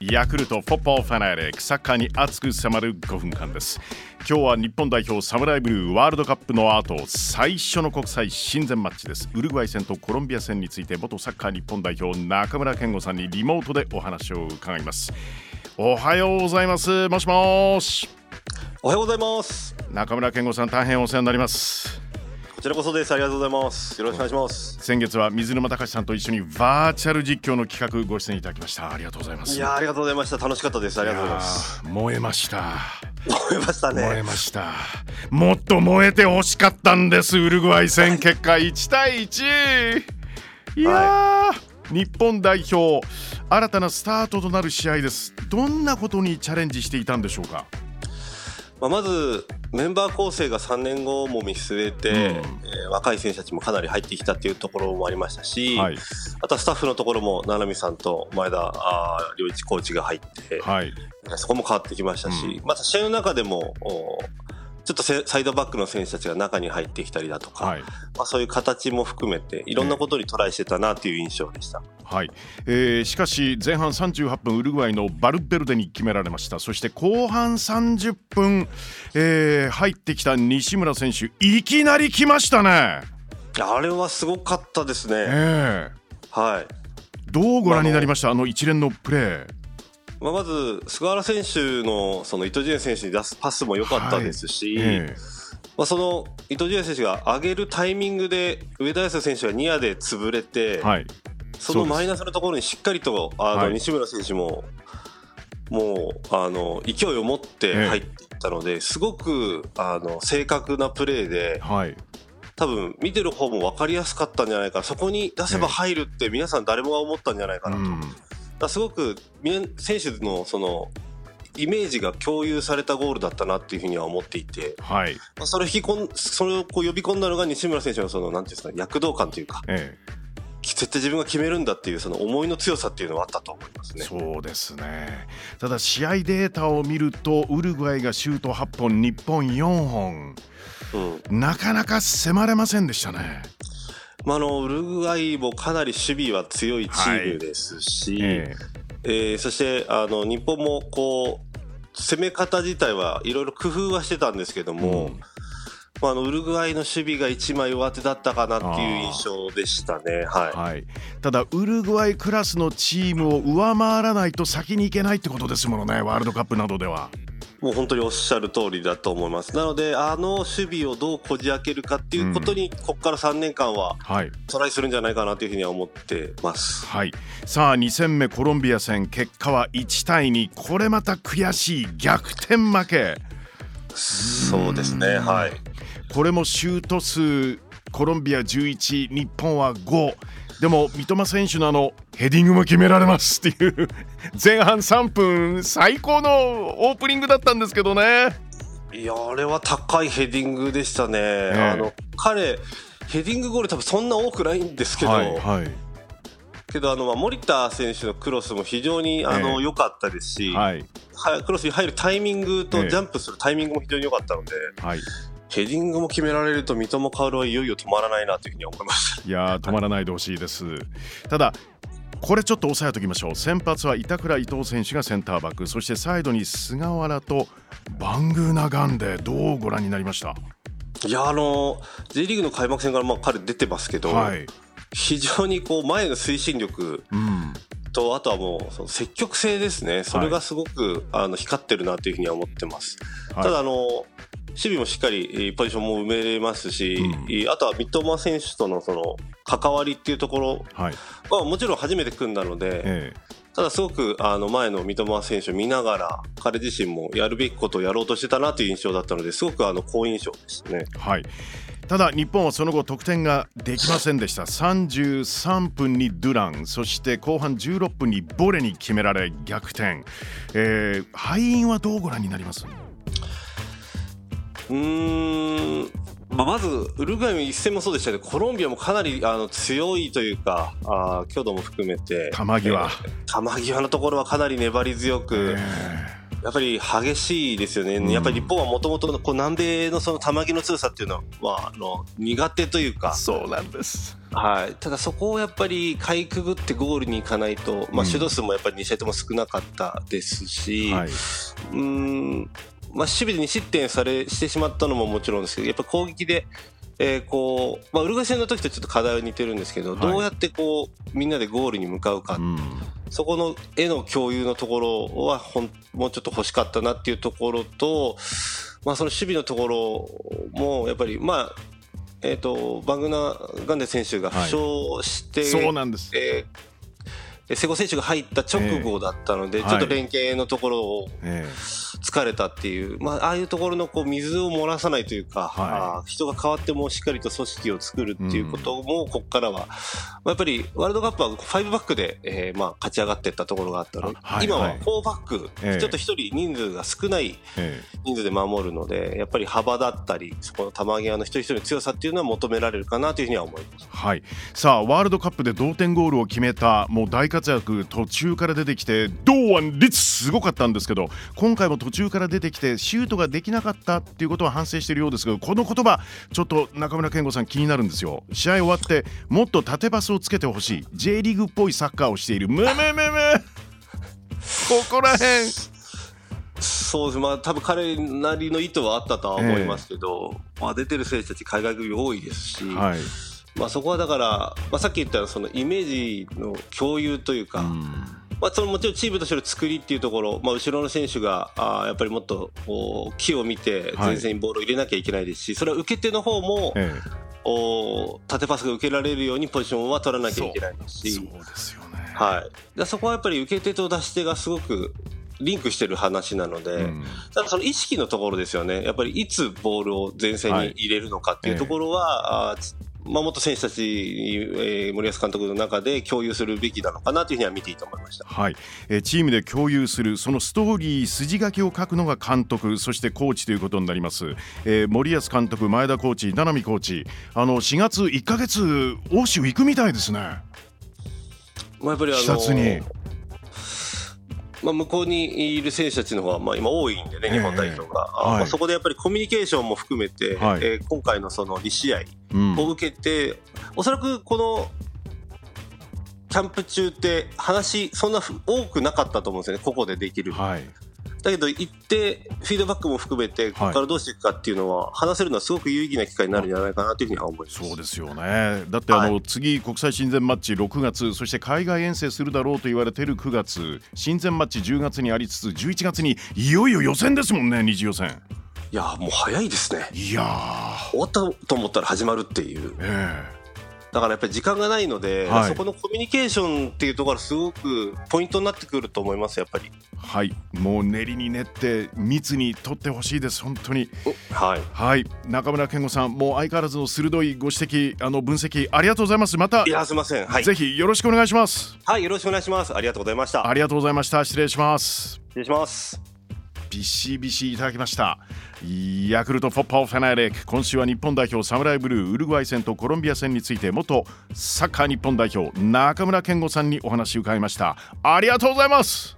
ヤクルトフォッポーファナリックサッカーに熱く迫る5分間です。今日は日本代表サムライブルーワールドカップの後最初の国際親善マッチです。ウルグアイ戦とコロンビア戦について元サッカー日本代表中村健吾さんにリモートでお話を伺います。おはようございます。もしもし。おはようございます。中村健吾さん大変お世話になります。こちらこそです。ありがとうございます。よろしくお願いします。先月は水沼隆さんと一緒にバーチャル実況の企画ご出演いただきました。ありがとうございます。いやありがとうございました。楽しかったです。ありがとうございます。燃えました。燃えましたね。燃えました。もっと燃えてほしかったんです。ウルグアイ戦結果1対1いや、はい、日本代表新たなスタートとなる試合です。どんなことにチャレンジしていたんでしょうか？まあ、まずメンバー構成が3年後も見据えて、うん、えー、若い選手たちもかなり入ってきたっていうところもありましたし、はい、あとはスタッフのところも七海さんと前田良一コーチが入って、はい、そこも変わってきましたし、うん、また試合の中でもちょっとサイドバックの選手たちが中に入ってきたりだとか、はい、まあ、そういう形も含めていろんなことにトライしてたなという印象でした、はい、えー、しかし前半38分ウルグアイのバルベルデに決められました。そして後半30分、えー、入ってきた西村選手いきなり来ましたね。あれはすごかったですね、え。ー、はい。どうご覧になりました、あの一連のプレーまあ、まず菅原選手のその伊藤純選手に出すパスも良かったですし、はい。えー、まあ、その伊藤純選手が上げるタイミングで上田綺世選手がニアで潰れて、はい、そのマイナスのところにしっかりとあの西村選手も、もうあの勢いを持って入っていったので、すごくあの正確なプレーで。はい。多分見てる方も分かりやすかったんじゃないかそこに出せば入るって皆さん誰もが思ったんじゃないかなと、だすごく選手のそのイメージが共有されたゴールだったなっていうふうには思っていて、はい、まあ、それ引き込んそれをこう呼び込んだのが西村選手のそのなんていうんですか躍動感というか、ええ、絶対自分が決めるんだっていうその思いの強さっていうのはあったと思いますね。そうですね。ただ試合データを見るとウルグアイがシュート8本日本4本、うん、なかなか迫れませんでしたね。まあ、のウルグアイもかなり守備は強いチームですし、はい、え。ー、えー、そしてあの日本もこう攻め方自体はいろいろ工夫はしてたんですけども、うん、まあ、あのウルグアイの守備が一枚上手だったかなっていう印象でしたね、はい、はい、ただ、ウルグアイクラスのチームを上回らないと先に行けないってことですものね、ワールドカップなどでは。もう本当におっしゃる通りだと思います。なので、あの守備をどうこじ開けるかっていうことに、ここから3年間はトライするんじゃないかなというふうには思ってます。はい、さあ、2戦目コロンビア戦、結果は1対2、これまた悔しい逆転負け。そうですね、はい。これもシュート数、コロンビア11、日本は5。でも三笘選手のあのヘディングも決められますっていう前半3分最高のオープニングだったんですけどね。いやあれは高いヘディングでしたね、え。ー、あの彼ヘディングゴール多分そんな多くないんですけど、はいはい、けどあの森田選手のクロスも非常にあの良、え。ー、かったですし、はい、クロスに入るタイミングとジャンプするタイミングも非常に良かったので、えーはい、ヘディングも決められると三笘薫はいよいよ止まらないなというふうに思いましたいや止まらないでほしいです。ただこれちょっと押さえておきましょう。先発は板倉伊藤選手がセンターバック。そしてサイドに菅原とバングーナガンでどうご覧になりました？いやあの J リーグの開幕戦からまあ彼出てますけど、はい、非常にこう前の推進力、うんとあとはもうその積極性ですね、それがすごく、あの光ってるなというふうには思ってます。はい、ただあの守備もしっかりポジションも埋めれますし、うん、あとは三笘選手とのその関わりっていうところはもちろん初めて組んだので、ええ、ただすごくあの前の三笘選手を見ながら彼自身もやるべきことをやろうとしてたなという印象だったのですごくあの好印象でしたね。はいただ日本はその後得点ができませんでした。33分にドゥラン。そして後半16分にボレに決められ逆転、えー、敗因はどうご覧になります？うん。まあ、まずウルグアイの一戦もそうでしたけどコロンビアもかなりあの強いというかあ強度も含めて。球際、えー、球際のところはかなり粘り強く、えーやっぱり激しいですよね、うん、やっぱり日本はもともと南米のその球際の強さっていうのは、まあ、あの苦手というか、そうなんです、はい、ただそこをやっぱりかいくぐってゴールに行かないと、まあ、主導数もやっぱり2試合とも少なかったですし、うん、はい、うん。まあ、守備で2失点されしてしまったのももちろんですけど、やっぱ攻撃でえー、こう、まあ、ウルグアイ戦の時とちょっと課題は似てるんですけど、はい、どうやってこうみんなでゴールに向かうか、うん、そこの絵の共有のところはほんもうちょっと欲しかったなっていうところと、まあ、その守備のところもやっぱりまあえーと、バグナガンデ選手が負傷して、はい、そうなんです、えー瀬古選手が入った直後だったので、ちょっと連携のところを疲れたっていう、まあ、ああいうところのこう水を漏らさないというか、はい、人が変わってもしっかりと組織を作るっていうことも、ここからは、やっぱりワールドカップは5バックで、えー、まあ勝ち上がっていったところがあったの。で、はい、今は4バック、ちょっと1人人数が少ない人数で守るので、やっぱり幅だったり、そこの球際の一人一人の強さっていうのは求められるかなというふうには思います。はい、さあワールドカップで同点ゴールを決めたもう大活躍途中から出てきて堂安律。すごかったんですけど今回も途中から出てきてシュートができなかったっていうことは反省しているようですがこの言葉ちょっと中村健吾さん気になるんですよ。試合終わってもっと縦パスをつけてほしい。J リーグっぽいサッカーをしている。むむむむここらへんそうです。まあ多分彼なりの意図はあったとは思いますけど、えー、まあ、出てる選手たち海外組多いですし、はいまあ、そこはだから、まあ、さっき言ったそのイメージの共有というか、うん、まあ、そのもちろんチームとしての作りっていうところ、まあ、後ろの選手があやっぱりもっとこう木を見て前線にボールを入れなきゃいけないですし、はい、それは受け手の方も、ええ、お縦パスが受けられるようにポジションは取らなきゃいけないですし。そうですよね、はい、だそこはやっぱり受け手と出し手がすごくリンクしてる話なので、うん、ただその意識のところですよね、やっぱりいつボールを前線に入れるのかっていうところは、はいええまあ、元選手たちに、えー、森保監督の中で共有するべきなのかなというふうには見ていいと思いました、はい。えー、チームで共有するそのストーリー筋書きを書くのが監督そしてコーチということになります、えー、森保監督前田コーチ名波コーチ。あの4月1か月欧州行くみたいですね。まあ、やっぱりあの視察にまあ、向こうにいる選手たちの方がまあ今多いんでね、日本代表が、えーはい、まあ、そこでやっぱりコミュニケーションも含めて、はい、えー、今回のその2試合を受けて、うん、おそらくこのキャンプ中って話そんな多くなかったと思うんですよね、個々でできる。はい、だけど行ってフィードバックも含めてここからどうしていくかっていうのは、話せるのはすごく有意義な機会になるんじゃないかなというふうには思います。そうですよね。だってあの、はい、次国際親善マッチ6月そして海外遠征するだろうと言われている9月親善マッチ10月にありつつ11月にいよいよ予選ですもんね二次予選。いやもう早いですね。いや終わったと思ったら始まるっていう、えーだからやっぱり時間がないので、はい、そこのコミュニケーションっていうところがすごくポイントになってくると思いますやっぱり。はい。もう練りに練って密に取ってほしいです本当に。はい、はい、中村健吾さんもう相変わらずの鋭いご指摘あの分析ありがとうございます。またいやすみません、はい、ぜひよろしくお願いします。はいよろしくお願いします。ありがとうございました。ありがとうございました。失礼します。失礼しますビシビシいただきました。ヤクルトフォッパーフェナリック。今週は日本代表サムライブルーウルグアイ戦とコロンビア戦について元サッカー日本代表中村健吾さんにお話を伺いました。ありがとうございます。